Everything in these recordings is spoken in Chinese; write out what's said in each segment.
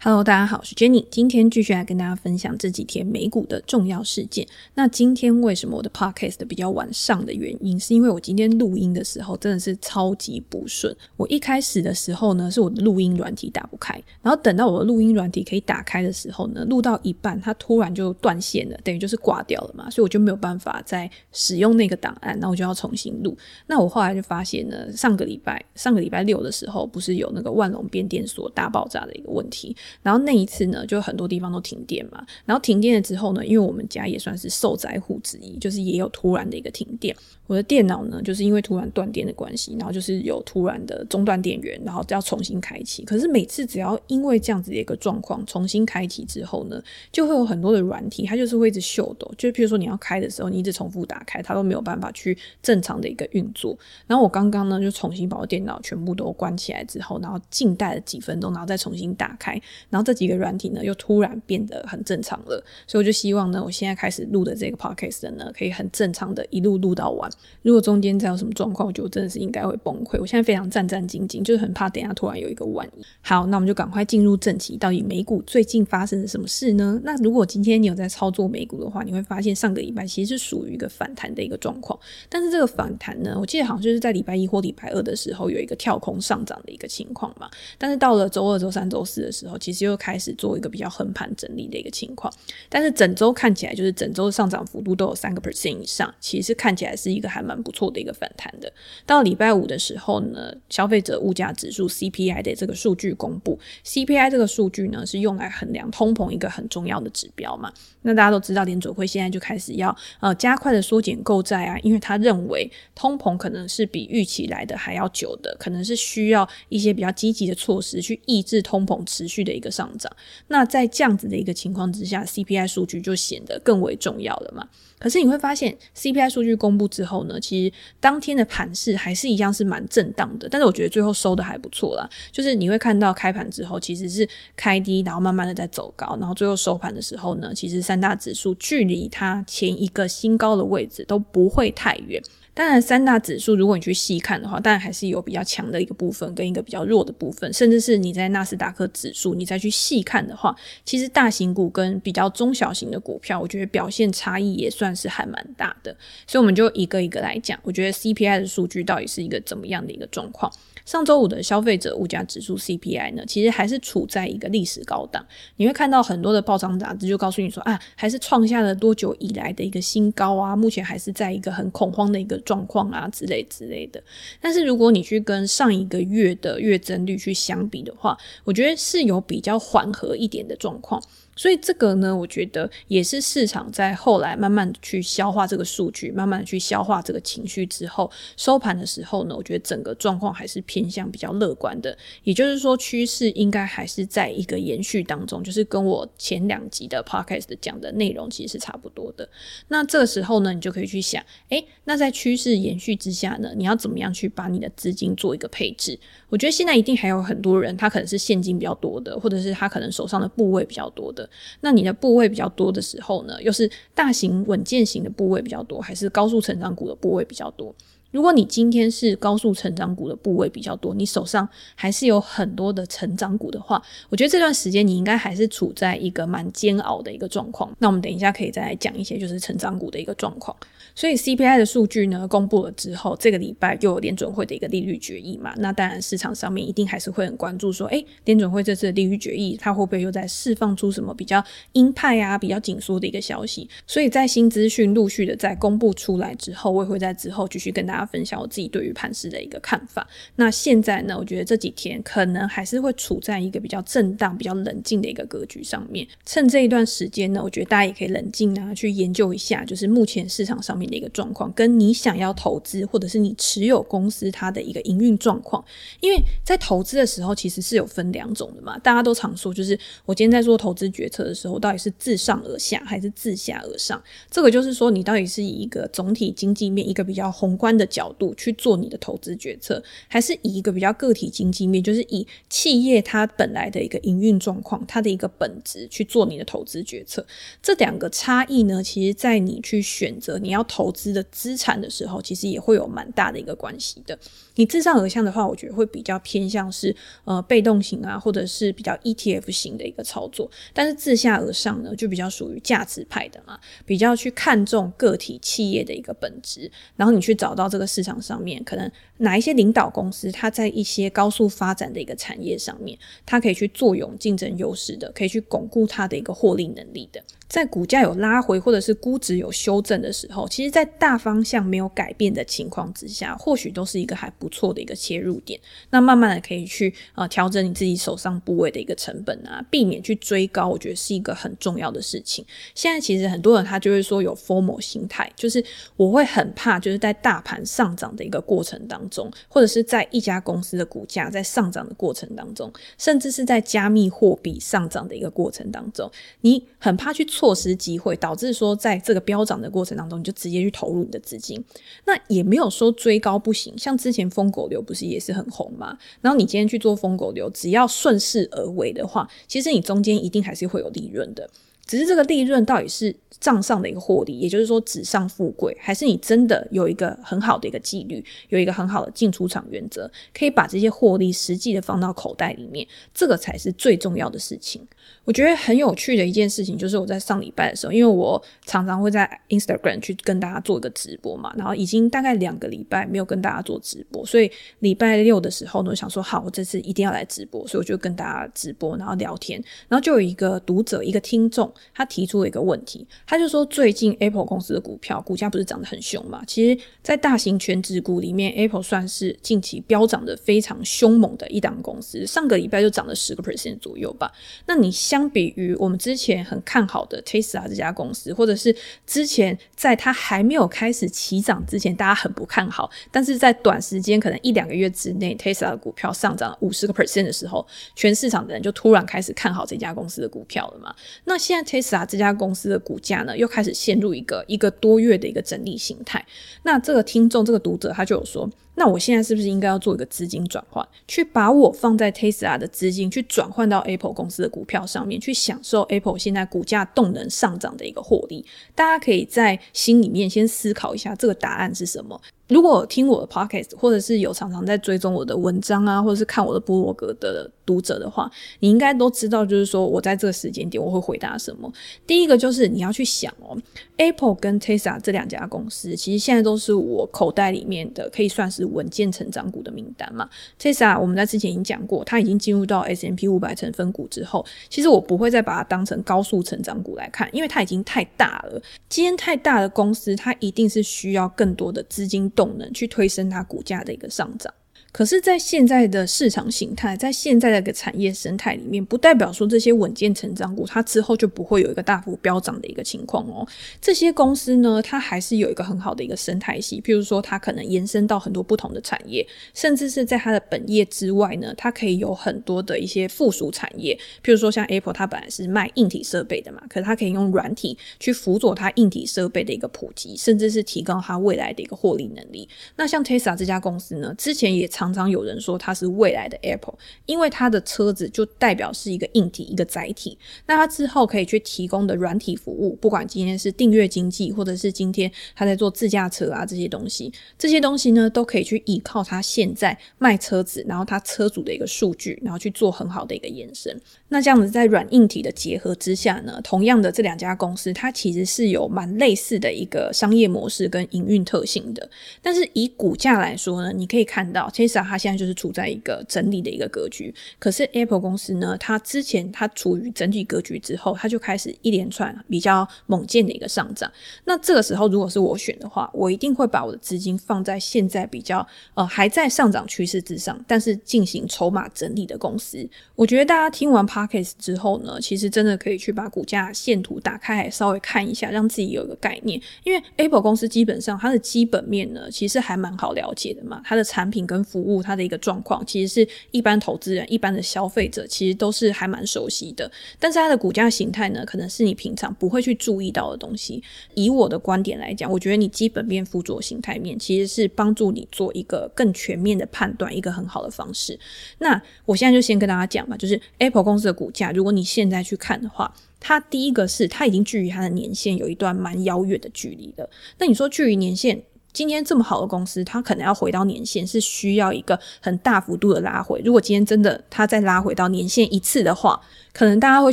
Hello，大家好，我是 Jenny，今天继续来跟大家分享这几天美股的重要事件。那今天为什么我的 Podcast 比较晚上的原因，是因为我今天录音的时候真的是超级不顺。我一开始的时候呢，是我的录音软体打不开，然后等到我的录音软体可以打开的时候呢，录到一半它突然就断线了，等于就是挂掉了嘛，所以我就没有办法再使用那个档案，那我就要重新录。那我后来就发现呢，上个礼拜上个礼拜六的时候，不是有那个万隆变电所大爆炸的一个问题。然后那一次呢，就很多地方都停电嘛。然后停电了之后呢，因为我们家也算是受灾户之一，就是也有突然的一个停电。我的电脑呢，就是因为突然断电的关系，然后就是有突然的中断电源，然后要重新开启。可是每次只要因为这样子的一个状况重新开启之后呢，就会有很多的软体，它就是会一直秀抖。就譬如说你要开的时候，你一直重复打开，它都没有办法去正常的一个运作。然后我刚刚呢，就重新把我电脑全部都关起来之后，然后静待了几分钟，然后再重新打开，然后这几个软体呢又突然变得很正常了。所以我就希望呢，我现在开始录的这个 podcast 呢，可以很正常的一路录到完。如果中间再有什么状况，我觉得真的是应该会崩溃。我现在非常战战兢兢，就是很怕等下突然有一个万一。好，那我们就赶快进入正题。到底美股最近发生了什么事呢？那如果今天你有在操作美股的话，你会发现上个礼拜其实是属于一个反弹的一个状况。但是这个反弹呢，我记得好像就是在礼拜一或礼拜二的时候有一个跳空上涨的一个情况嘛。但是到了周二、周三、周四的时候，其实又开始做一个比较横盘整理的一个情况。但是整周看起来就是整周的上涨幅度都有三个 percent 以上，其实看起来是一个还蛮不错的一个反弹的。到礼拜五的时候呢，消费者物价指数 CPI 的这个数据公布，CPI 这个数据呢是用来衡量通膨一个很重要的指标嘛。那大家都知道，联准会现在就开始要呃加快的缩减购债啊，因为他认为通膨可能是比预期来的还要久的，可能是需要一些比较积极的措施去抑制通膨持续的一个上涨。那在这样子的一个情况之下，CPI 数据就显得更为重要了嘛。可是你会发现，CPI 数据公布之后呢，其实当天的盘势还是一样是蛮震荡的。但是我觉得最后收的还不错啦，就是你会看到开盘之后其实是开低，然后慢慢的在走高，然后最后收盘的时候呢，其实三大指数距离它前一个新高的位置都不会太远。当然，三大指数如果你去细看的话，当然还是有比较强的一个部分跟一个比较弱的部分，甚至是你在纳斯达克指数你再去细看的话，其实大型股跟比较中小型的股票，我觉得表现差异也算是还蛮大的。所以我们就一个一个来讲，我觉得 CPI 的数据到底是一个怎么样的一个状况。上周五的消费者物价指数 CPI 呢，其实还是处在一个历史高档。你会看到很多的报章杂志就告诉你说啊，还是创下了多久以来的一个新高啊，目前还是在一个很恐慌的一个状况啊之类之类的。但是如果你去跟上一个月的月增率去相比的话，我觉得是有比较缓和一点的状况。所以这个呢，我觉得也是市场在后来慢慢的去消化这个数据，慢慢的去消化这个情绪之后，收盘的时候呢，我觉得整个状况还是偏向比较乐观的。也就是说，趋势应该还是在一个延续当中，就是跟我前两集的 podcast 讲的内容其实是差不多的。那这个时候呢，你就可以去想，诶，那在趋势延续之下呢，你要怎么样去把你的资金做一个配置？我觉得现在一定还有很多人，他可能是现金比较多的，或者是他可能手上的部位比较多的。那你的部位比较多的时候呢，又是大型稳健型的部位比较多，还是高速成长股的部位比较多？如果你今天是高速成长股的部位比较多，你手上还是有很多的成长股的话，我觉得这段时间你应该还是处在一个蛮煎熬的一个状况。那我们等一下可以再来讲一些就是成长股的一个状况。所以 CPI 的数据呢，公布了之后，这个礼拜又有联准会的一个利率决议嘛，那当然市场上面一定还是会很关注说，诶，联准会这次的利率决议，它会不会又在释放出什么比较鹰派啊、比较紧缩的一个消息？所以在新资讯陆续的在公布出来之后，我也会在之后继续跟大家。分享我自己对于盘势的一个看法。那现在呢，我觉得这几天可能还是会处在一个比较震荡、比较冷静的一个格局上面。趁这一段时间呢，我觉得大家也可以冷静啊，去研究一下，就是目前市场上面的一个状况，跟你想要投资或者是你持有公司它的一个营运状况。因为在投资的时候，其实是有分两种的嘛。大家都常说，就是我今天在做投资决策的时候，到底是自上而下还是自下而上？这个就是说，你到底是以一个总体经济面一个比较宏观的角度去做你的投资决策，还是以一个比较个体经济面，就是以企业它本来的一个营运状况，它的一个本质去做你的投资决策。这两个差异呢，其实在你去选择你要投投资的资产的时候，其实也会有蛮大的一个关系的。你自上而下的话，我觉得会比较偏向是呃被动型啊，或者是比较 ETF 型的一个操作。但是自下而上呢，就比较属于价值派的嘛，比较去看重个体企业的一个本质，然后你去找到这个市场上面可能哪一些领导公司，它在一些高速发展的一个产业上面，它可以去坐拥竞争优势的，可以去巩固它的一个获利能力的。在股价有拉回或者是估值有修正的时候，其实，在大方向没有改变的情况之下，或许都是一个还不错的一个切入点。那慢慢的可以去呃调整你自己手上部位的一个成本啊，避免去追高，我觉得是一个很重要的事情。现在其实很多人他就会说有 formal 心态，就是我会很怕，就是在大盘上涨的一个过程当中，或者是在一家公司的股价在上涨的过程当中，甚至是在加密货币上涨的一个过程当中，你很怕去。错失机会，导致说在这个飙涨的过程当中，你就直接去投入你的资金。那也没有说追高不行，像之前疯狗流不是也是很红吗？然后你今天去做疯狗流，只要顺势而为的话，其实你中间一定还是会有利润的。只是这个利润到底是账上的一个获利，也就是说纸上富贵，还是你真的有一个很好的一个纪律，有一个很好的进出场原则，可以把这些获利实际的放到口袋里面，这个才是最重要的事情。我觉得很有趣的一件事情就是我在上礼拜的时候，因为我常常会在 Instagram 去跟大家做一个直播嘛，然后已经大概两个礼拜没有跟大家做直播，所以礼拜六的时候呢，我想说好，我这次一定要来直播，所以我就跟大家直播，然后聊天，然后就有一个读者，一个听众。他提出了一个问题，他就说最近 Apple 公司的股票股价不是涨得很凶嘛？其实，在大型全职股里面，Apple 算是近期飙涨的非常凶猛的一档公司，上个礼拜就涨了十个 percent 左右吧。那你相比于我们之前很看好的 Tesla 这家公司，或者是之前在它还没有开始起涨之前，大家很不看好，但是在短时间可能一两个月之内，Tesla 的股票上涨五十个 percent 的时候，全市场的人就突然开始看好这家公司的股票了嘛？那现在 Tesla 这家公司的股价呢，又开始陷入一个一个多月的一个整理形态。那这个听众，这个读者，他就有说。那我现在是不是应该要做一个资金转换，去把我放在 Tesla 的资金去转换到 Apple 公司的股票上面，去享受 Apple 现在股价动能上涨的一个获利？大家可以在心里面先思考一下，这个答案是什么？如果听我的 Podcast，或者是有常常在追踪我的文章啊，或者是看我的部落格的读者的话，你应该都知道，就是说我在这个时间点我会回答什么。第一个就是你要去想哦，Apple 跟 Tesla 这两家公司，其实现在都是我口袋里面的可以算是稳健成长股的名单嘛。Tesla 我们在之前已经讲过，它已经进入到 S M P 五百成分股之后，其实我不会再把它当成高速成长股来看，因为它已经太大了。今天太大的公司，它一定是需要更多的资金动能去推升它股价的一个上涨。可是，在现在的市场形态，在现在的个产业生态里面，不代表说这些稳健成长股它之后就不会有一个大幅飙涨的一个情况哦。这些公司呢，它还是有一个很好的一个生态系，譬如说它可能延伸到很多不同的产业，甚至是在它的本业之外呢，它可以有很多的一些附属产业，譬如说像 Apple，它本来是卖硬体设备的嘛，可是它可以用软体去辅佐它硬体设备的一个普及，甚至是提高它未来的一个获利能力。那像 Tesla 这家公司呢，之前也常常常有人说它是未来的 Apple，因为它的车子就代表是一个硬体、一个载体。那它之后可以去提供的软体服务，不管今天是订阅经济，或者是今天他在做自驾车啊这些东西，这些东西呢都可以去依靠它现在卖车子，然后它车主的一个数据，然后去做很好的一个延伸。那这样子在软硬体的结合之下呢，同样的这两家公司，它其实是有蛮类似的一个商业模式跟营运特性的。但是以股价来说呢，你可以看到，Tesla 它现在就是处在一个整理的一个格局，可是 Apple 公司呢，它之前它处于整体格局之后，它就开始一连串比较猛健的一个上涨。那这个时候，如果是我选的话，我一定会把我的资金放在现在比较呃还在上涨趋势之上，但是进行筹码整理的公司。我觉得大家听完 Podcast 之后呢，其实真的可以去把股价线图打开，稍微看一下，让自己有一个概念。因为 Apple 公司基本上它的基本面呢，其实还蛮好了解的嘛，它的产品跟服服务，它的一个状况，其实是一般投资人、一般的消费者其实都是还蛮熟悉的。但是它的股价形态呢，可能是你平常不会去注意到的东西。以我的观点来讲，我觉得你基本面、辅佐形态面，其实是帮助你做一个更全面的判断，一个很好的方式。那我现在就先跟大家讲吧，就是 Apple 公司的股价，如果你现在去看的话，它第一个是它已经距离它的年线有一段蛮遥远的距离了。那你说距离年线，今天这么好的公司，它可能要回到年限是需要一个很大幅度的拉回。如果今天真的它再拉回到年限一次的话，可能大家会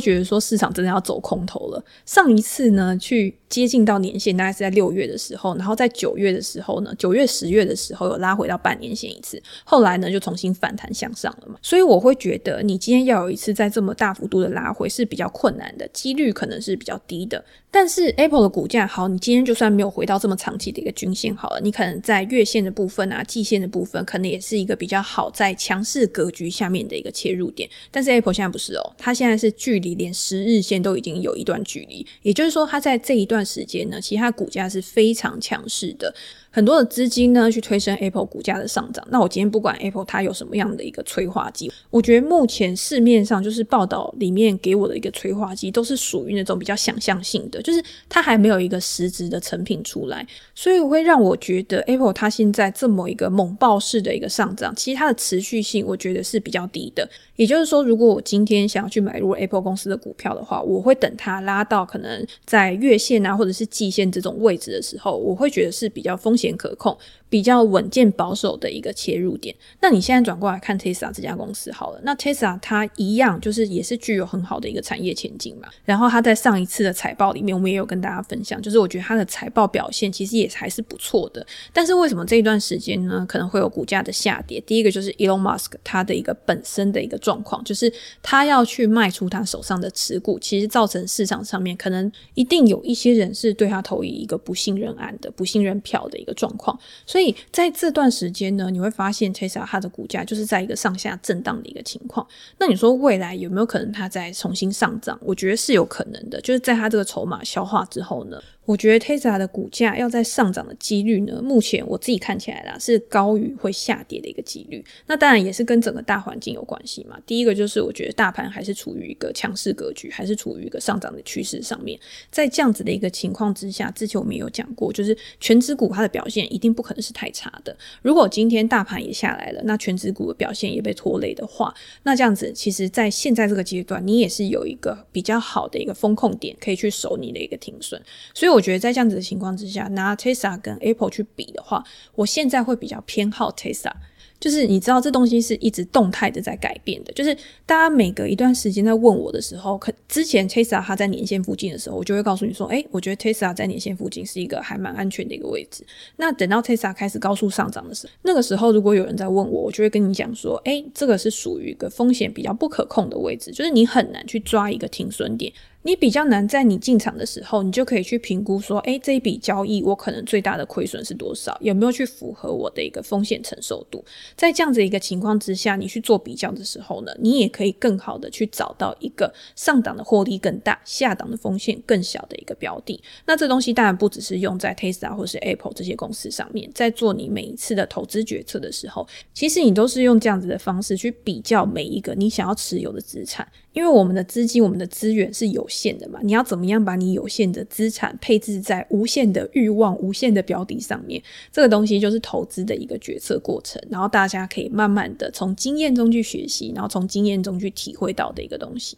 觉得说市场真的要走空头了。上一次呢，去接近到年线，大概是在六月的时候，然后在九月的时候呢，九月、十月的时候有拉回到半年线一次，后来呢就重新反弹向上了嘛。所以我会觉得，你今天要有一次在这么大幅度的拉回是比较困难的，几率可能是比较低的。但是 Apple 的股价好，你今天就算没有回到这么长期的一个均线好了，你可能在月线的部分啊、季线的部分，可能也是一个比较好在强势格局下面的一个切入点。但是 Apple 现在不是哦，它现在是距离连十日线都已经有一段距离，也就是说，它在这一段时间呢，其实它股价是非常强势的。很多的资金呢去推升 Apple 股价的上涨。那我今天不管 Apple 它有什么样的一个催化剂，我觉得目前市面上就是报道里面给我的一个催化剂，都是属于那种比较想象性的，就是它还没有一个实质的成品出来，所以会让我觉得 Apple 它现在这么一个猛爆式的一个上涨，其实它的持续性我觉得是比较低的。也就是说，如果我今天想要去买入如 Apple 公司的股票的话，我会等它拉到可能在月线啊或者是季线这种位置的时候，我会觉得是比较风险可控。比较稳健保守的一个切入点。那你现在转过来看 Tesla 这家公司好了，那 Tesla 它一样就是也是具有很好的一个产业前景嘛。然后它在上一次的财报里面，我们也有跟大家分享，就是我觉得它的财报表现其实也还是不错的。但是为什么这一段时间呢，可能会有股价的下跌？第一个就是 Elon Musk 他的一个本身的一个状况，就是他要去卖出他手上的持股，其实造成市场上面可能一定有一些人是对他投以一个不信任案的、不信任票的一个状况。所以在这段时间呢，你会发现 Tesla 它的股价就是在一个上下震荡的一个情况。那你说未来有没有可能它再重新上涨？我觉得是有可能的，就是在它这个筹码消化之后呢。我觉得 Tesla 的股价要在上涨的几率呢，目前我自己看起来啦是高于会下跌的一个几率。那当然也是跟整个大环境有关系嘛。第一个就是我觉得大盘还是处于一个强势格局，还是处于一个上涨的趋势上面。在这样子的一个情况之下，之前我们有讲过，就是权值股它的表现一定不可能是太差的。如果今天大盘也下来了，那全指股的表现也被拖累的话，那这样子其实在现在这个阶段，你也是有一个比较好的一个风控点可以去守你的一个停损。所以我觉得在这样子的情况之下，拿 Tesla 跟 Apple 去比的话，我现在会比较偏好 Tesla。就是你知道这东西是一直动态的在改变的，就是大家每隔一段时间在问我的时候，可之前 Tesla 它在年线附近的时候，我就会告诉你说，诶，我觉得 Tesla 在年线附近是一个还蛮安全的一个位置。那等到 Tesla 开始高速上涨的时候，那个时候如果有人在问我，我就会跟你讲说，诶，这个是属于一个风险比较不可控的位置，就是你很难去抓一个停损点。你比较难在你进场的时候，你就可以去评估说，诶，这一笔交易我可能最大的亏损是多少？有没有去符合我的一个风险承受度？在这样子一个情况之下，你去做比较的时候呢，你也可以更好的去找到一个上档的获利更大、下档的风险更小的一个标的。那这东西当然不只是用在 Tesla 或是 Apple 这些公司上面，在做你每一次的投资决策的时候，其实你都是用这样子的方式去比较每一个你想要持有的资产。因为我们的资金、我们的资源是有限的嘛，你要怎么样把你有限的资产配置在无限的欲望、无限的标的上面？这个东西就是投资的一个决策过程，然后大家可以慢慢的从经验中去学习，然后从经验中去体会到的一个东西。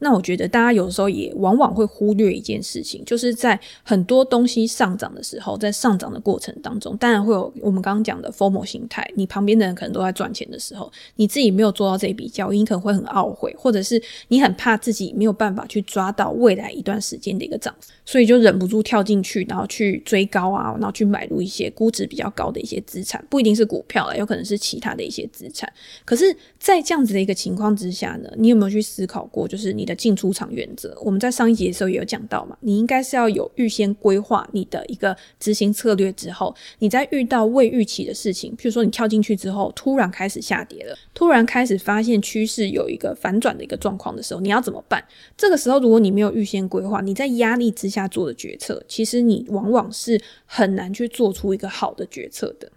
那我觉得大家有时候也往往会忽略一件事情，就是在很多东西上涨的时候，在上涨的过程当中，当然会有我们刚刚讲的 FOMO 心态。你旁边的人可能都在赚钱的时候，你自己没有做到这笔交易，你可能会很懊悔，或者是你很怕自己没有办法去抓到未来一段时间的一个涨幅，所以就忍不住跳进去，然后去追高啊，然后去买入一些估值比较高的一些资产，不一定是股票了，有可能是其他的一些资产。可是，在这样子的一个情况之下呢，你有没有去思考过，就是你的进出场原则，我们在上一节的时候也有讲到嘛，你应该是要有预先规划你的一个执行策略之后，你在遇到未预期的事情，譬如说你跳进去之后，突然开始下跌了，突然开始发现趋势有一个反转的一个状况的时候，你要怎么办？这个时候如果你没有预先规划，你在压力之下做的决策，其实你往往是很难去做出一个好的决策的。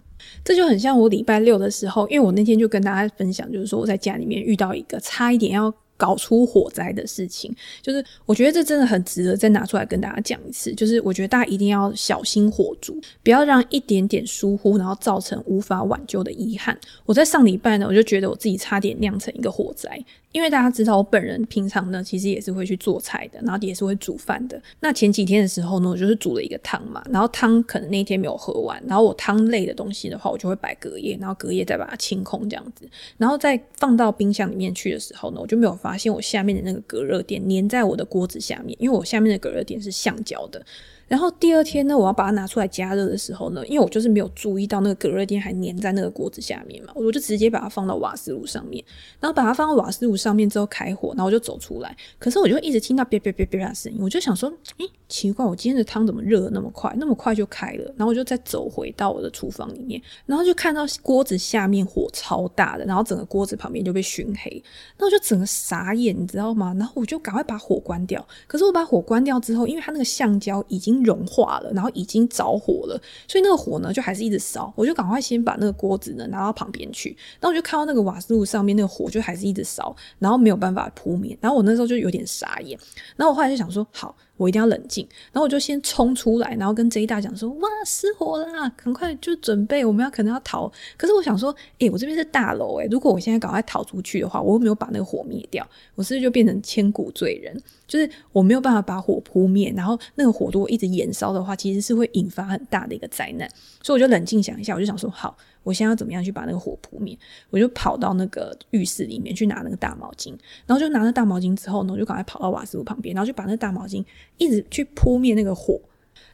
这就很像我礼拜六的时候，因为我那天就跟大家分享，就是说我在家里面遇到一个差一点要搞出火灾的事情，就是我觉得这真的很值得再拿出来跟大家讲一次。就是我觉得大家一定要小心火烛，不要让一点点疏忽，然后造成无法挽救的遗憾。我在上礼拜呢，我就觉得我自己差点酿成一个火灾。因为大家知道我本人平常呢，其实也是会去做菜的，然后也是会煮饭的。那前几天的时候呢，我就是煮了一个汤嘛，然后汤可能那天没有喝完，然后我汤类的东西的话，我就会摆隔夜，然后隔夜再把它清空这样子，然后再放到冰箱里面去的时候呢，我就没有发现我下面的那个隔热垫粘在我的锅子下面，因为我下面的隔热垫是橡胶的。然后第二天呢，我要把它拿出来加热的时候呢，因为我就是没有注意到那个隔热垫还粘在那个锅子下面嘛，我就直接把它放到瓦斯炉上面，然后把它放到瓦斯炉上面之后开火，然后我就走出来，可是我就一直听到别别别别的声音，我就想说，诶，奇怪，我今天的汤怎么热那么快，那么快就开了？然后我就再走回到我的厨房里面，然后就看到锅子下面火超大的，然后整个锅子旁边就被熏黑，那我就整个傻眼，你知道吗？然后我就赶快把火关掉，可是我把火关掉之后，因为它那个橡胶已经融化了，然后已经着火了，所以那个火呢就还是一直烧。我就赶快先把那个锅子呢拿到旁边去，然后我就看到那个瓦斯炉上面那个火就还是一直烧，然后没有办法扑灭。然后我那时候就有点傻眼，然后我后来就想说，好。我一定要冷静，然后我就先冲出来，然后跟 J 大讲说：“哇，失火了，赶快就准备，我们要可能要逃。”可是我想说，诶，我这边是大楼，诶，如果我现在赶快逃出去的话，我又没有把那个火灭掉，我是不是就变成千古罪人？就是我没有办法把火扑灭，然后那个火如果一直延烧的话，其实是会引发很大的一个灾难。所以我就冷静想一下，我就想说，好。我现在要怎么样去把那个火扑灭？我就跑到那个浴室里面去拿那个大毛巾，然后就拿了大毛巾之后呢，我就赶快跑到瓦斯炉旁边，然后就把那个大毛巾一直去扑灭那个火。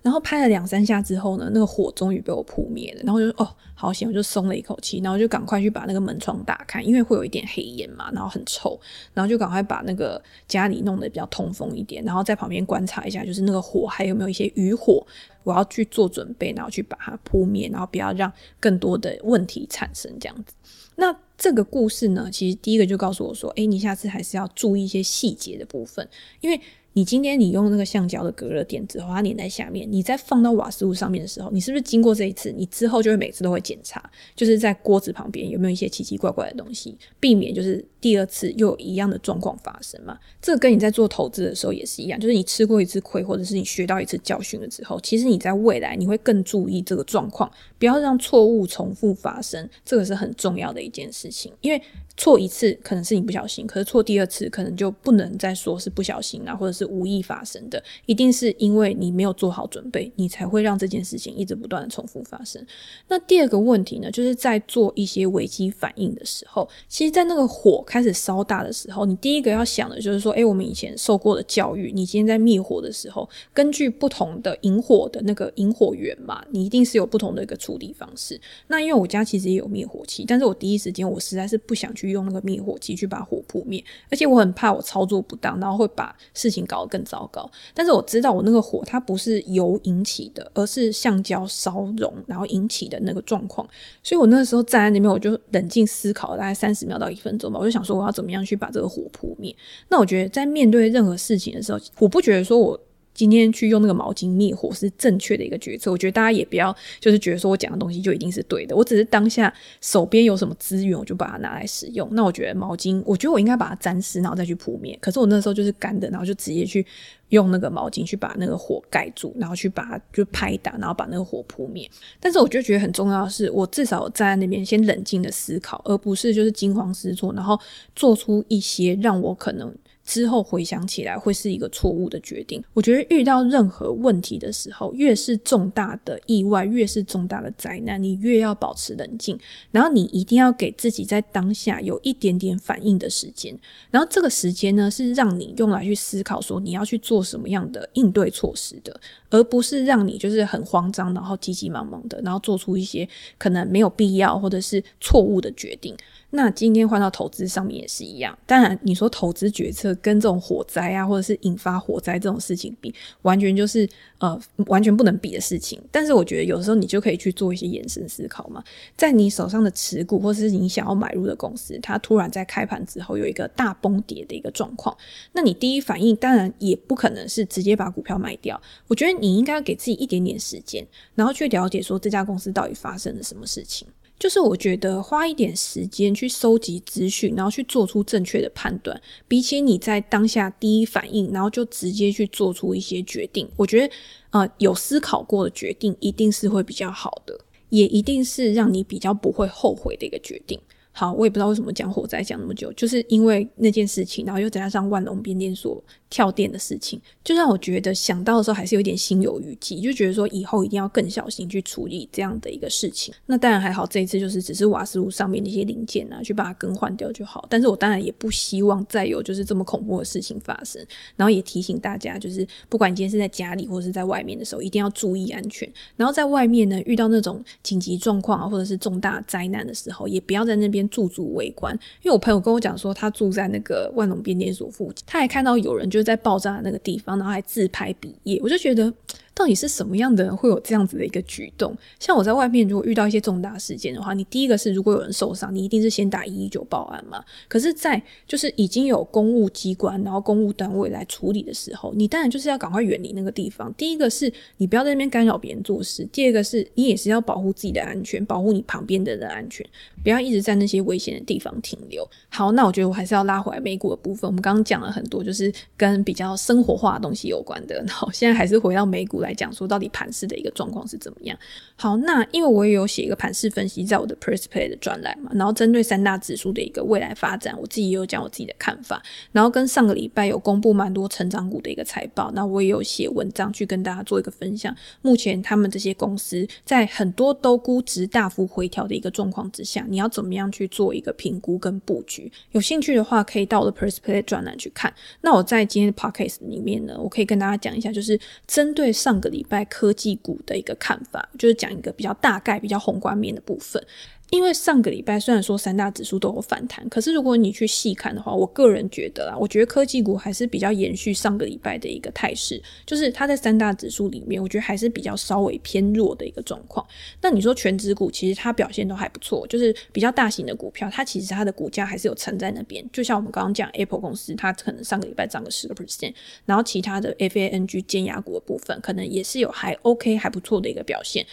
然后拍了两三下之后呢，那个火终于被我扑灭了。然后就哦，好险，我就松了一口气。然后就赶快去把那个门窗打开，因为会有一点黑烟嘛，然后很臭。然后就赶快把那个家里弄得比较通风一点，然后在旁边观察一下，就是那个火还有没有一些余火，我要去做准备，然后去把它扑灭，然后不要让更多的问题产生这样子。那这个故事呢，其实第一个就告诉我说，诶，你下次还是要注意一些细节的部分，因为。你今天你用那个橡胶的隔热垫之后，它粘在下面，你再放到瓦斯炉上面的时候，你是不是经过这一次，你之后就会每次都会检查，就是在锅子旁边有没有一些奇奇怪怪的东西，避免就是第二次又有一样的状况发生嘛？这个跟你在做投资的时候也是一样，就是你吃过一次亏，或者是你学到一次教训了之后，其实你在未来你会更注意这个状况，不要让错误重复发生，这个是很重要的一件事情，因为。错一次可能是你不小心，可是错第二次可能就不能再说是不小心啊，或者是无意发生的，一定是因为你没有做好准备，你才会让这件事情一直不断的重复发生。那第二个问题呢，就是在做一些危机反应的时候，其实，在那个火开始烧大的时候，你第一个要想的就是说，诶，我们以前受过的教育，你今天在灭火的时候，根据不同的引火的那个引火源嘛，你一定是有不同的一个处理方式。那因为我家其实也有灭火器，但是我第一时间我实在是不想去。用那个灭火器去把火扑灭，而且我很怕我操作不当，然后会把事情搞得更糟糕。但是我知道我那个火它不是油引起的，而是橡胶烧融然后引起的那个状况。所以我那个时候站在那边，我就冷静思考了大概三十秒到一分钟吧，我就想说我要怎么样去把这个火扑灭。那我觉得在面对任何事情的时候，我不觉得说我。今天去用那个毛巾灭火是正确的一个决策，我觉得大家也不要就是觉得说我讲的东西就一定是对的，我只是当下手边有什么资源，我就把它拿来使用。那我觉得毛巾，我觉得我应该把它沾湿，然后再去扑灭。可是我那时候就是干的，然后就直接去用那个毛巾去把那个火盖住，然后去把它就拍打，然后把那个火扑灭。但是我就觉得很重要的是，我至少站在那边先冷静的思考，而不是就是惊慌失措，然后做出一些让我可能。之后回想起来会是一个错误的决定。我觉得遇到任何问题的时候，越是重大的意外，越是重大的灾难，你越要保持冷静。然后你一定要给自己在当下有一点点反应的时间。然后这个时间呢，是让你用来去思考说你要去做什么样的应对措施的，而不是让你就是很慌张，然后急急忙忙的，然后做出一些可能没有必要或者是错误的决定。那今天换到投资上面也是一样。当然，你说投资决策。跟这种火灾啊，或者是引发火灾这种事情比，完全就是呃完全不能比的事情。但是我觉得有时候你就可以去做一些延伸思考嘛，在你手上的持股或者是你想要买入的公司，它突然在开盘之后有一个大崩跌的一个状况，那你第一反应当然也不可能是直接把股票卖掉。我觉得你应该要给自己一点点时间，然后去了解说这家公司到底发生了什么事情。就是我觉得花一点时间去收集资讯，然后去做出正确的判断，比起你在当下第一反应，然后就直接去做出一些决定，我觉得呃有思考过的决定一定是会比较好的，也一定是让你比较不会后悔的一个决定。好，我也不知道为什么讲火灾讲那么久，就是因为那件事情，然后又再加上万隆变电所跳电的事情，就让我觉得想到的时候还是有点心有余悸，就觉得说以后一定要更小心去处理这样的一个事情。那当然还好，这一次就是只是瓦斯炉上面的一些零件啊，去把它更换掉就好。但是我当然也不希望再有就是这么恐怖的事情发生。然后也提醒大家，就是不管今天是在家里或者是在外面的时候，一定要注意安全。然后在外面呢，遇到那种紧急状况啊，或者是重大灾难的时候，也不要在那边。驻足围观，因为我朋友跟我讲说，他住在那个万隆变电所附近，他还看到有人就是在爆炸的那个地方，然后还自拍毕业，我就觉得。到底是什么样的人会有这样子的一个举动？像我在外面，如果遇到一些重大事件的话，你第一个是如果有人受伤，你一定是先打一一九报案嘛。可是，在就是已经有公务机关，然后公务单位来处理的时候，你当然就是要赶快远离那个地方。第一个是你不要在那边干扰别人做事，第二个是你也是要保护自己的安全，保护你旁边的人安全，不要一直在那些危险的地方停留。好，那我觉得我还是要拉回来美股的部分。我们刚刚讲了很多，就是跟比较生活化的东西有关的。然后，现在还是回到美股来。来讲说到底盘势的一个状况是怎么样？好，那因为我也有写一个盘势分析在我的 Press Play 的专栏嘛，然后针对三大指数的一个未来发展，我自己也有讲我自己的看法，然后跟上个礼拜有公布蛮多成长股的一个财报，那我也有写文章去跟大家做一个分享。目前他们这些公司在很多都估值大幅回调的一个状况之下，你要怎么样去做一个评估跟布局？有兴趣的话，可以到我的 Press Play 专栏去看。那我在今天的 Podcast 里面呢，我可以跟大家讲一下，就是针对上。个礼拜科技股的一个看法，就是讲一个比较大概、比较宏观面的部分。因为上个礼拜虽然说三大指数都有反弹，可是如果你去细看的话，我个人觉得啊，我觉得科技股还是比较延续上个礼拜的一个态势，就是它在三大指数里面，我觉得还是比较稍微偏弱的一个状况。那你说全指股其实它表现都还不错，就是比较大型的股票，它其实它的股价还是有撑在那边。就像我们刚刚讲 Apple 公司，它可能上个礼拜涨个十个 percent，然后其他的 FANG 尖牙股的部分，可能也是有还 OK 还不错的一个表现。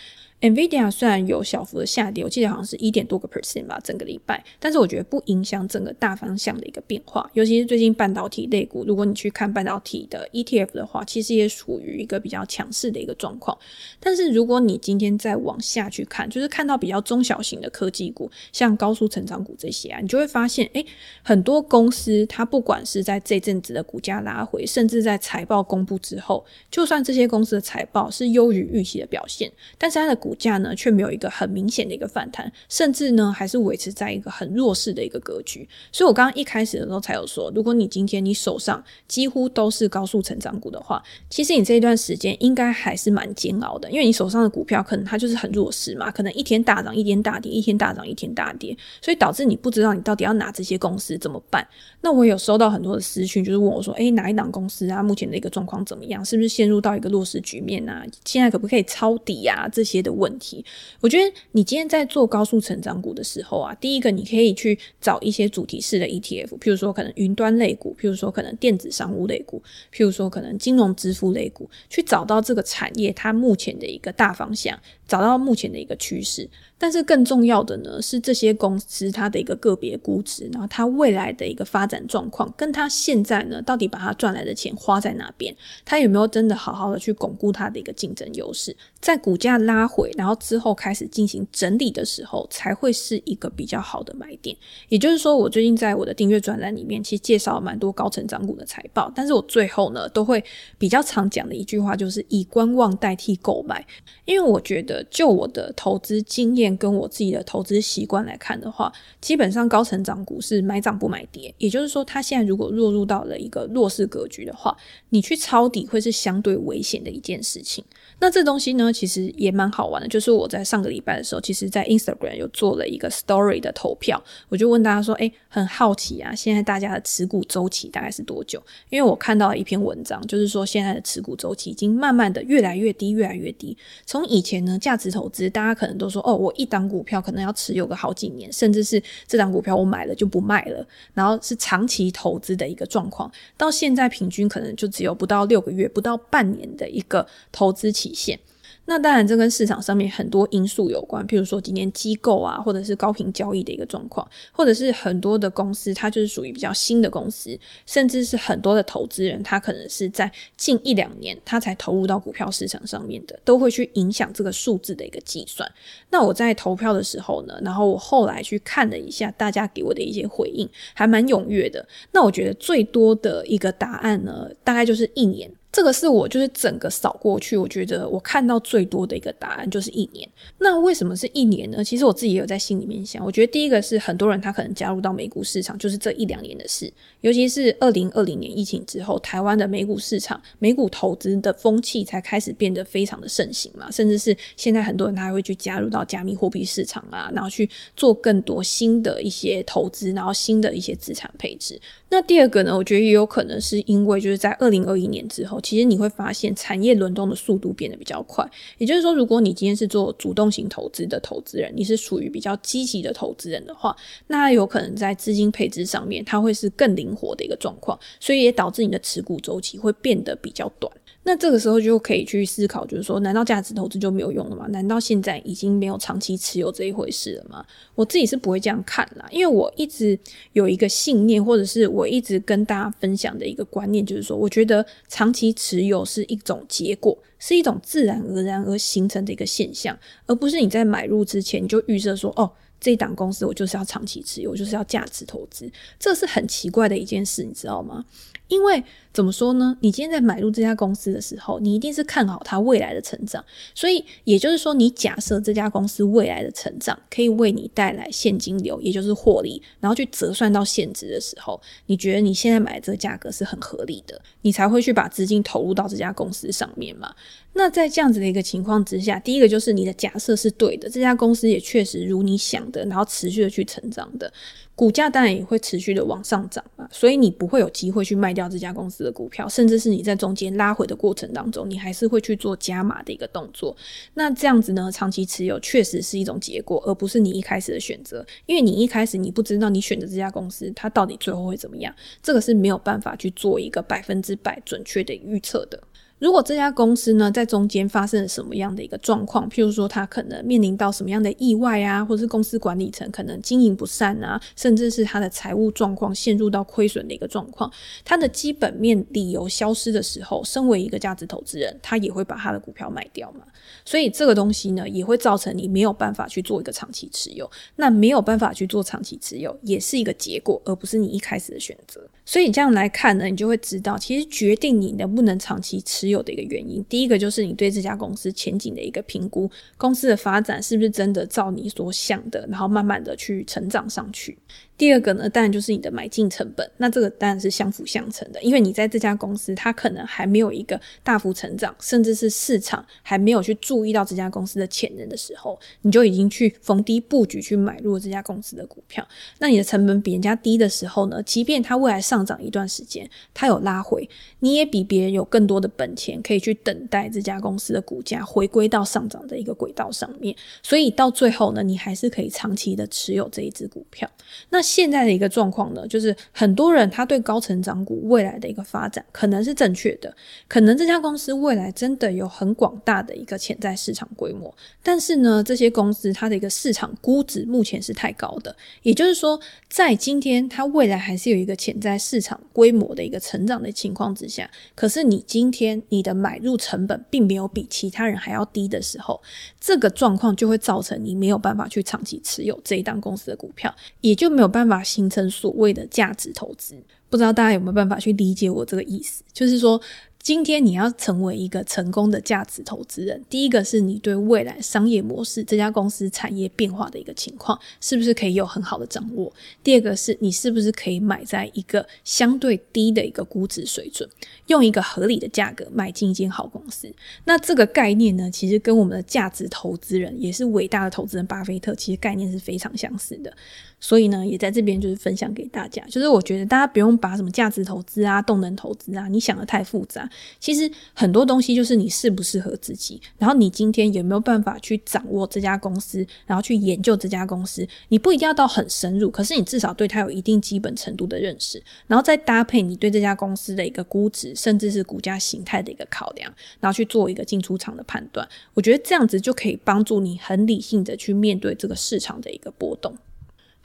NVIDIA 虽然有小幅的下跌，我记得好像是一点多个 percent 吧，整个礼拜，但是我觉得不影响整个大方向的一个变化。尤其是最近半导体类股，如果你去看半导体的 ETF 的话，其实也属于一个比较强势的一个状况。但是如果你今天再往下去看，就是看到比较中小型的科技股，像高速成长股这些啊，你就会发现，诶，很多公司它不管是在这阵子的股价拉回，甚至在财报公布之后，就算这些公司的财报是优于预期的表现，但是它的股价呢，却没有一个很明显的一个反弹，甚至呢，还是维持在一个很弱势的一个格局。所以我刚刚一开始的时候才有说，如果你今天你手上几乎都是高速成长股的话，其实你这一段时间应该还是蛮煎熬的，因为你手上的股票可能它就是很弱势嘛，可能一天大涨，一天大跌，一天大涨，一天大跌，所以导致你不知道你到底要拿这些公司怎么办。那我有收到很多的私讯，就是问我说，诶，哪一档公司啊，目前的一个状况怎么样？是不是陷入到一个弱势局面啊？现在可不可以抄底啊？这些的问题。我觉得你今天在做高速成长股的时候啊，第一个你可以去找一些主题式的 ETF，譬如说可能云端类股，譬如说可能电子商务类股，譬如说可能金融支付类股，去找到这个产业它目前的一个大方向，找到目前的一个趋势。但是更重要的呢，是这些公司它的一个个别估值，然后它未来的一个发展状况，跟它现在呢到底把它赚来的钱花在哪边，它有没有真的好好的去巩固它的一个竞争优势，在股价拉回，然后之后开始进行整理的时候，才会是一个比较好的买点。也就是说，我最近在我的订阅专栏里面，其实介绍了蛮多高成长股的财报，但是我最后呢都会比较常讲的一句话就是以观望代替购买，因为我觉得就我的投资经验。跟我自己的投资习惯来看的话，基本上高成长股是买涨不买跌。也就是说，它现在如果落入到了一个弱势格局的话，你去抄底会是相对危险的一件事情。那这东西呢，其实也蛮好玩的。就是我在上个礼拜的时候，其实在 Instagram 有做了一个 Story 的投票，我就问大家说：“诶，很好奇啊，现在大家的持股周期大概是多久？”因为我看到一篇文章，就是说现在的持股周期已经慢慢的越来越低，越来越低。从以前呢，价值投资大家可能都说：“哦，我一档股票可能要持有个好几年，甚至是这档股票我买了就不卖了，然后是长期投资的一个状况。”到现在平均可能就只有不到六个月，不到半年的一个投资期限。那当然，这跟市场上面很多因素有关，譬如说今天机构啊，或者是高频交易的一个状况，或者是很多的公司，它就是属于比较新的公司，甚至是很多的投资人，他可能是在近一两年他才投入到股票市场上面的，都会去影响这个数字的一个计算。那我在投票的时候呢，然后我后来去看了一下大家给我的一些回应，还蛮踊跃的。那我觉得最多的一个答案呢，大概就是一年。这个是我就是整个扫过去，我觉得我看到最多的一个答案就是一年。那为什么是一年呢？其实我自己也有在心里面想，我觉得第一个是很多人他可能加入到美股市场就是这一两年的事，尤其是二零二零年疫情之后，台湾的美股市场、美股投资的风气才开始变得非常的盛行嘛，甚至是现在很多人他还会去加入到加密货币市场啊，然后去做更多新的一些投资，然后新的一些资产配置。那第二个呢，我觉得也有可能是因为就是在二零二一年之后，其实你会发现产业轮动的速度变得比较快。也就是说，如果你今天是做主动型投资的投资人，你是属于比较积极的投资人的话，那有可能在资金配置上面，它会是更灵活的一个状况，所以也导致你的持股周期会变得比较短。那这个时候就可以去思考，就是说，难道价值投资就没有用了吗？难道现在已经没有长期持有这一回事了吗？我自己是不会这样看啦，因为我一直有一个信念，或者是我一直跟大家分享的一个观念，就是说，我觉得长期持有是一种结果，是一种自然而然而形成的一个现象，而不是你在买入之前你就预设说，哦，这一档公司我就是要长期持有，就是要价值投资，这是很奇怪的一件事，你知道吗？因为怎么说呢？你今天在买入这家公司的时候，你一定是看好它未来的成长。所以也就是说，你假设这家公司未来的成长可以为你带来现金流，也就是获利，然后去折算到现值的时候，你觉得你现在买这个价格是很合理的，你才会去把资金投入到这家公司上面嘛。那在这样子的一个情况之下，第一个就是你的假设是对的，这家公司也确实如你想的，然后持续的去成长的。股价当然也会持续的往上涨嘛，所以你不会有机会去卖掉这家公司的股票，甚至是你在中间拉回的过程当中，你还是会去做加码的一个动作。那这样子呢，长期持有确实是一种结果，而不是你一开始的选择，因为你一开始你不知道你选择这家公司它到底最后会怎么样，这个是没有办法去做一个百分之百准确的预测的。如果这家公司呢，在中间发生了什么样的一个状况，譬如说它可能面临到什么样的意外啊，或是公司管理层可能经营不善啊，甚至是它的财务状况陷入到亏损的一个状况，它的基本面理由消失的时候，身为一个价值投资人，他也会把他的股票卖掉嘛。所以这个东西呢，也会造成你没有办法去做一个长期持有。那没有办法去做长期持有，也是一个结果，而不是你一开始的选择。所以这样来看呢，你就会知道，其实决定你能不能长期持有有的一个原因，第一个就是你对这家公司前景的一个评估，公司的发展是不是真的照你所想的，然后慢慢的去成长上去。第二个呢，当然就是你的买进成本，那这个当然是相辅相成的，因为你在这家公司，它可能还没有一个大幅成长，甚至是市场还没有去注意到这家公司的潜能的时候，你就已经去逢低布局去买入这家公司的股票，那你的成本比人家低的时候呢，即便它未来上涨一段时间，它有拉回，你也比别人有更多的本钱可以去等待这家公司的股价回归到上涨的一个轨道上面，所以到最后呢，你还是可以长期的持有这一只股票，那。现在的一个状况呢，就是很多人他对高成长股未来的一个发展可能是正确的，可能这家公司未来真的有很广大的一个潜在市场规模，但是呢，这些公司它的一个市场估值目前是太高的，也就是说，在今天它未来还是有一个潜在市场规模的一个成长的情况之下，可是你今天你的买入成本并没有比其他人还要低的时候，这个状况就会造成你没有办法去长期持有这一档公司的股票，也就没有办法形成所谓的价值投资，不知道大家有没有办法去理解我这个意思？就是说，今天你要成为一个成功的价值投资人，第一个是你对未来商业模式、这家公司产业变化的一个情况，是不是可以有很好的掌握？第二个是你是不是可以买在一个相对低的一个估值水准，用一个合理的价格买进一间好公司。那这个概念呢，其实跟我们的价值投资人，也是伟大的投资人巴菲特，其实概念是非常相似的。所以呢，也在这边就是分享给大家，就是我觉得大家不用把什么价值投资啊、动能投资啊，你想得太复杂。其实很多东西就是你适不适合自己，然后你今天有没有办法去掌握这家公司，然后去研究这家公司。你不一定要到很深入，可是你至少对它有一定基本程度的认识，然后再搭配你对这家公司的一个估值，甚至是股价形态的一个考量，然后去做一个进出场的判断。我觉得这样子就可以帮助你很理性的去面对这个市场的一个波动。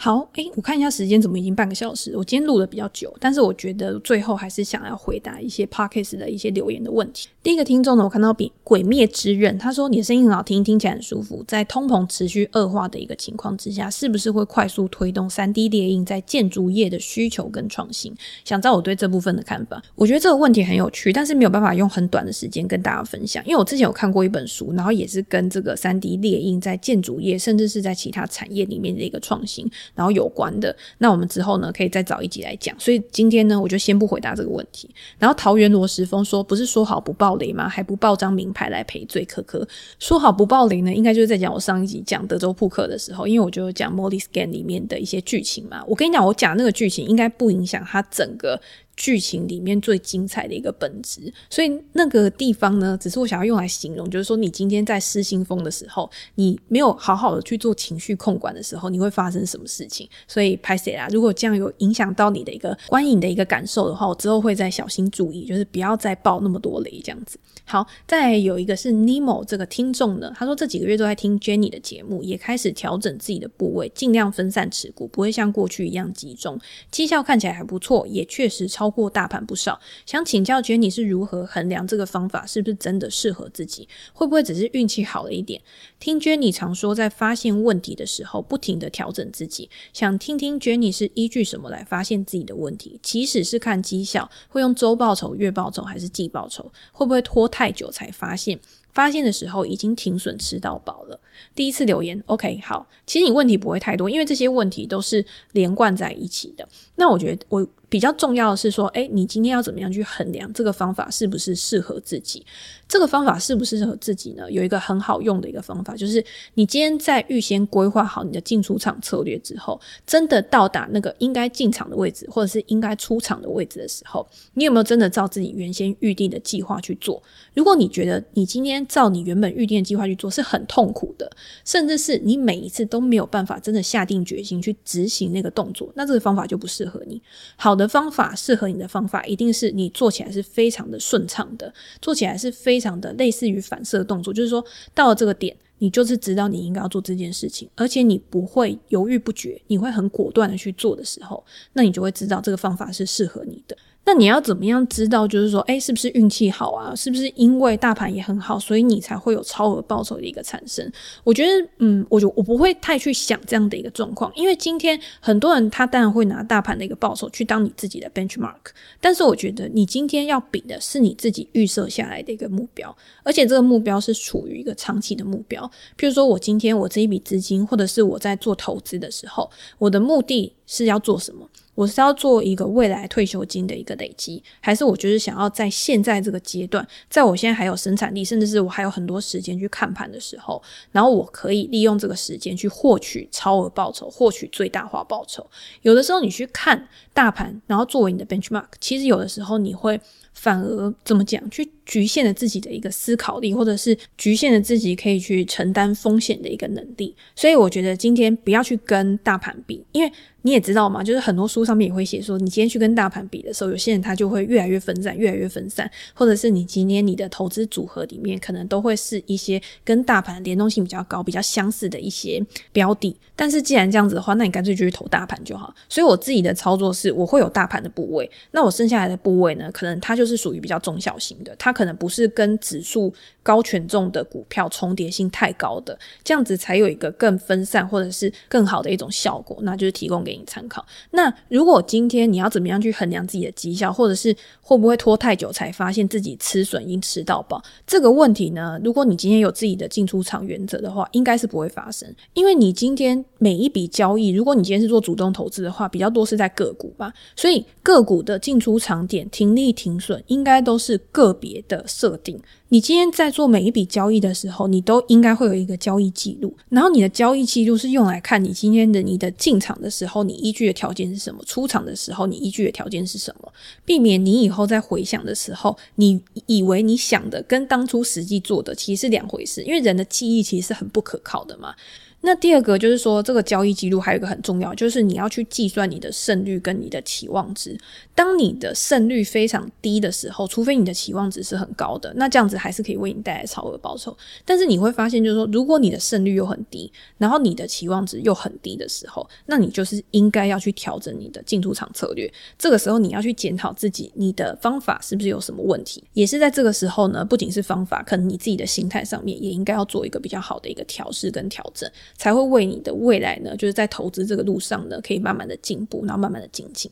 好，诶，我看一下时间，怎么已经半个小时？我今天录的比较久，但是我觉得最后还是想要回答一些 Podcast 的一些留言的问题。第一个听众呢，我看到比鬼灭之刃，他说你的声音很好听，听起来很舒服。在通膨持续恶化的一个情况之下，是不是会快速推动三 D 列印在建筑业的需求跟创新？想知道我对这部分的看法。我觉得这个问题很有趣，但是没有办法用很短的时间跟大家分享，因为我之前有看过一本书，然后也是跟这个三 D 列印在建筑业，甚至是在其他产业里面的一个创新。然后有关的，那我们之后呢，可以再找一集来讲。所以今天呢，我就先不回答这个问题。然后桃园罗时峰说：“不是说好不爆雷吗？还不爆张名牌来赔罪？”可可说好不爆雷呢，应该就是在讲我上一集讲德州扑克的时候，因为我就讲 Molly Scan 里面的一些剧情嘛。我跟你讲，我讲那个剧情应该不影响它整个。剧情里面最精彩的一个本质，所以那个地方呢，只是我想要用来形容，就是说你今天在失心疯的时候，你没有好好的去做情绪控管的时候，你会发生什么事情？所以拍谁啦，如果这样有影响到你的一个观影的一个感受的话，我之后会再小心注意，就是不要再爆那么多雷这样子。好，再有一个是 Nemo 这个听众呢，他说这几个月都在听 Jenny 的节目，也开始调整自己的部位，尽量分散持股，不会像过去一样集中，绩效看起来还不错，也确实超。过大盘不少，想请教 Jenny 是如何衡量这个方法是不是真的适合自己？会不会只是运气好了一点？听 Jenny 常说，在发现问题的时候，不停的调整自己。想听听 Jenny 是依据什么来发现自己的问题？即使是看绩效，会用周报酬、月报酬还是季报酬？会不会拖太久才发现？发现的时候已经停损吃到饱了。第一次留言，OK，好，其实你问题不会太多，因为这些问题都是连贯在一起的。那我觉得我。比较重要的是说，诶，你今天要怎么样去衡量这个方法是不是适合自己？这个方法适不适合自己呢？有一个很好用的一个方法，就是你今天在预先规划好你的进出场策略之后，真的到达那个应该进场的位置，或者是应该出场的位置的时候，你有没有真的照自己原先预定的计划去做？如果你觉得你今天照你原本预定的计划去做是很痛苦的，甚至是你每一次都没有办法真的下定决心去执行那个动作，那这个方法就不适合你。好的方法，适合你的方法，一定是你做起来是非常的顺畅的，做起来是非。常的类似于反射动作，就是说到了这个点，你就是知道你应该要做这件事情，而且你不会犹豫不决，你会很果断的去做的时候，那你就会知道这个方法是适合你的。那你要怎么样知道？就是说，诶，是不是运气好啊？是不是因为大盘也很好，所以你才会有超额报酬的一个产生？我觉得，嗯，我就我不会太去想这样的一个状况，因为今天很多人他当然会拿大盘的一个报酬去当你自己的 benchmark，但是我觉得你今天要比的是你自己预设下来的一个目标，而且这个目标是处于一个长期的目标。譬如说我今天我这一笔资金，或者是我在做投资的时候，我的目的是要做什么？我是要做一个未来退休金的一个累积，还是我就是想要在现在这个阶段，在我现在还有生产力，甚至是我还有很多时间去看盘的时候，然后我可以利用这个时间去获取超额报酬，获取最大化报酬。有的时候你去看大盘，然后作为你的 benchmark，其实有的时候你会。反而怎么讲，去局限了自己的一个思考力，或者是局限了自己可以去承担风险的一个能力。所以我觉得今天不要去跟大盘比，因为你也知道嘛，就是很多书上面也会写说，你今天去跟大盘比的时候，有些人他就会越来越分散，越来越分散，或者是你今天你的投资组合里面可能都会是一些跟大盘联动性比较高、比较相似的一些标的。但是既然这样子的话，那你干脆就去投大盘就好。所以我自己的操作是，我会有大盘的部位，那我剩下来的部位呢，可能它就。是属于比较中小型的，它它可能不是跟指数高权重的股票重叠性太高的，这样子才有一个更分散或者是更好的一种效果，那就是提供给你参考。那如果今天你要怎么样去衡量自己的绩效，或者是会不会拖太久才发现自己吃损已经吃到饱这个问题呢？如果你今天有自己的进出场原则的话，应该是不会发生，因为你今天每一笔交易，如果你今天是做主动投资的话，比较多是在个股吧，所以个股的进出场点、停利停损，应该都是个别的设定。你今天在做每一笔交易的时候，你都应该会有一个交易记录，然后你的交易记录是用来看你今天的你的进场的时候，你依据的条件是什么；出场的时候，你依据的条件是什么，避免你以后在回想的时候，你以为你想的跟当初实际做的其实是两回事，因为人的记忆其实是很不可靠的嘛。那第二个就是说，这个交易记录还有一个很重要，就是你要去计算你的胜率跟你的期望值。当你的胜率非常低的时候，除非你的期望值是很高的，那这样子还是可以为你带来超额报酬。但是你会发现，就是说，如果你的胜率又很低，然后你的期望值又很低的时候，那你就是应该要去调整你的进出场策略。这个时候你要去检讨自己，你的方法是不是有什么问题？也是在这个时候呢，不仅是方法，可能你自己的心态上面也应该要做一个比较好的一个调试跟调整。才会为你的未来呢，就是在投资这个路上呢，可以慢慢的进步，然后慢慢的精进。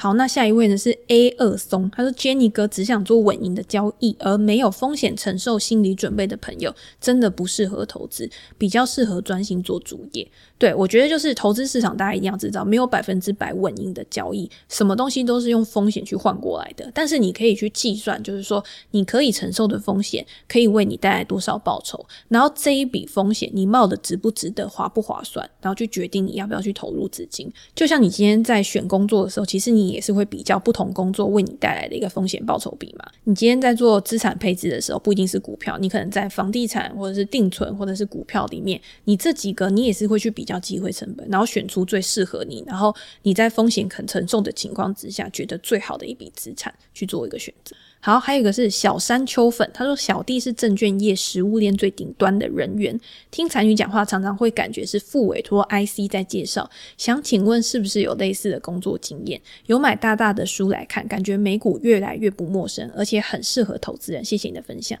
好，那下一位呢是 A 二松，他说：“Jenny 哥只想做稳赢的交易，而没有风险承受心理准备的朋友，真的不适合投资，比较适合专心做主业。”对，我觉得就是投资市场，大家一定要知道，没有百分之百稳赢的交易，什么东西都是用风险去换过来的。但是你可以去计算，就是说你可以承受的风险，可以为你带来多少报酬，然后这一笔风险你冒的值不值得，划不划算，然后去决定你要不要去投入资金。就像你今天在选工作的时候，其实你。也是会比较不同工作为你带来的一个风险报酬比嘛。你今天在做资产配置的时候，不一定是股票，你可能在房地产或者是定存或者是股票里面，你这几个你也是会去比较机会成本，然后选出最适合你，然后你在风险肯承受的情况之下，觉得最好的一笔资产去做一个选择。好，还有一个是小山秋粉，他说小弟是证券业食物链最顶端的人员，听残余讲话常常会感觉是副委托 IC 在介绍，想请问是不是有类似的工作经验？有买大大的书来看，感觉美股越来越不陌生，而且很适合投资人。谢谢你的分享。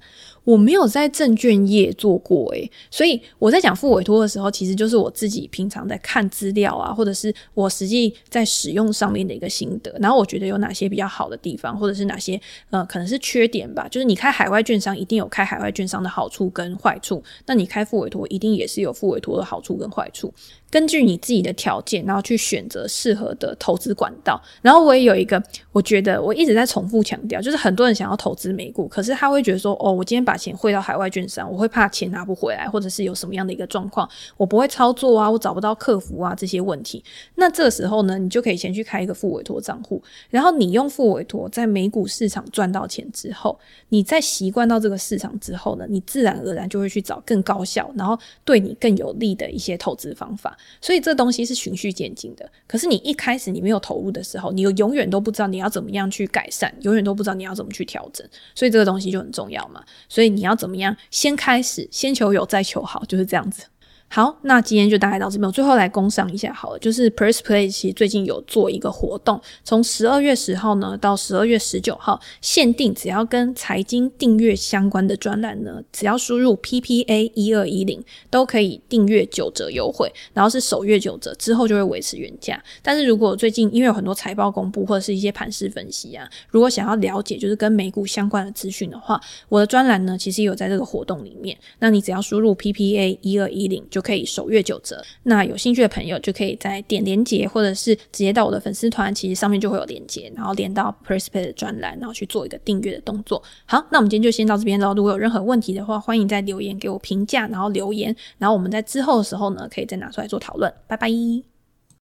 我没有在证券业做过诶，所以我在讲副委托的时候，其实就是我自己平常在看资料啊，或者是我实际在使用上面的一个心得，然后我觉得有哪些比较好的地方，或者是哪些呃。可能是缺点吧，就是你开海外券商一定有开海外券商的好处跟坏处，那你开副委托一定也是有副委托的好处跟坏处。根据你自己的条件，然后去选择适合的投资管道。然后我也有一个，我觉得我一直在重复强调，就是很多人想要投资美股，可是他会觉得说，哦，我今天把钱汇到海外券商，我会怕钱拿不回来，或者是有什么样的一个状况，我不会操作啊，我找不到客服啊这些问题。那这时候呢，你就可以先去开一个副委托账户，然后你用副委托在美股市场赚到钱之后，你在习惯到这个市场之后呢，你自然而然就会去找更高效，然后对你更有利的一些投资方法。所以这东西是循序渐进的。可是你一开始你没有投入的时候，你又永远都不知道你要怎么样去改善，永远都不知道你要怎么去调整。所以这个东西就很重要嘛。所以你要怎么样？先开始，先求有，再求好，就是这样子。好，那今天就大概到这边。我最后来工商一下好了，就是 PressPlay 其实最近有做一个活动，从十二月十号呢到十二月十九号，限定只要跟财经订阅相关的专栏呢，只要输入 PPA 一二一零都可以订阅九折优惠，然后是首月九折，之后就会维持原价。但是如果最近因为有很多财报公布或者是一些盘势分析啊，如果想要了解就是跟美股相关的资讯的话，我的专栏呢其实有在这个活动里面，那你只要输入 PPA 一二一零就。就可以首月九折，那有兴趣的朋友就可以在点连接，或者是直接到我的粉丝团，其实上面就会有连接，然后连到 PressPlay 的专栏，然后去做一个订阅的动作。好，那我们今天就先到这边喽。如果有任何问题的话，欢迎在留言给我评价，然后留言，然后我们在之后的时候呢，可以再拿出来做讨论。拜拜。